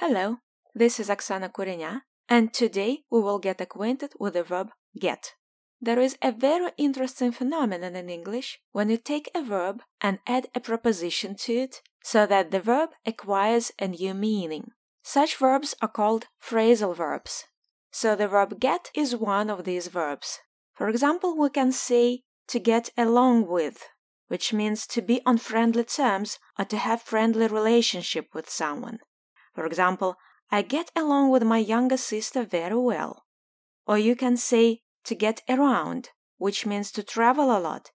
Hello, this is Oksana Kurenya, and today we will get acquainted with the verb get. There is a very interesting phenomenon in English when you take a verb and add a preposition to it so that the verb acquires a new meaning. Such verbs are called phrasal verbs. So the verb get is one of these verbs. For example, we can say to get along with, which means to be on friendly terms or to have friendly relationship with someone. For example, I get along with my younger sister very well. Or you can say to get around, which means to travel a lot.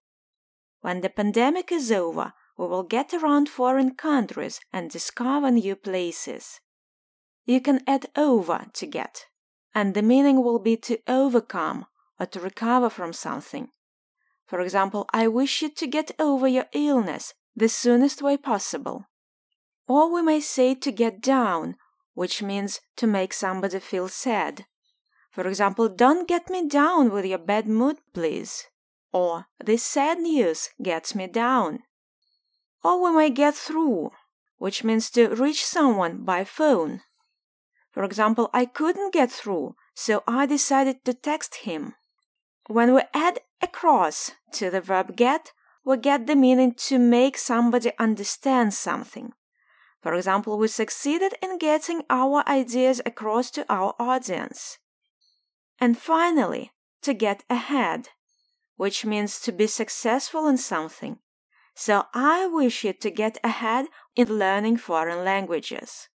When the pandemic is over, we will get around foreign countries and discover new places. You can add over to get, and the meaning will be to overcome or to recover from something. For example, I wish you to get over your illness the soonest way possible. Or we may say to get down, which means to make somebody feel sad. For example, don't get me down with your bad mood, please. Or this sad news gets me down. Or we may get through, which means to reach someone by phone. For example, I couldn't get through, so I decided to text him. When we add a cross to the verb get, we get the meaning to make somebody understand something. For example, we succeeded in getting our ideas across to our audience. And finally, to get ahead, which means to be successful in something. So I wish you to get ahead in learning foreign languages.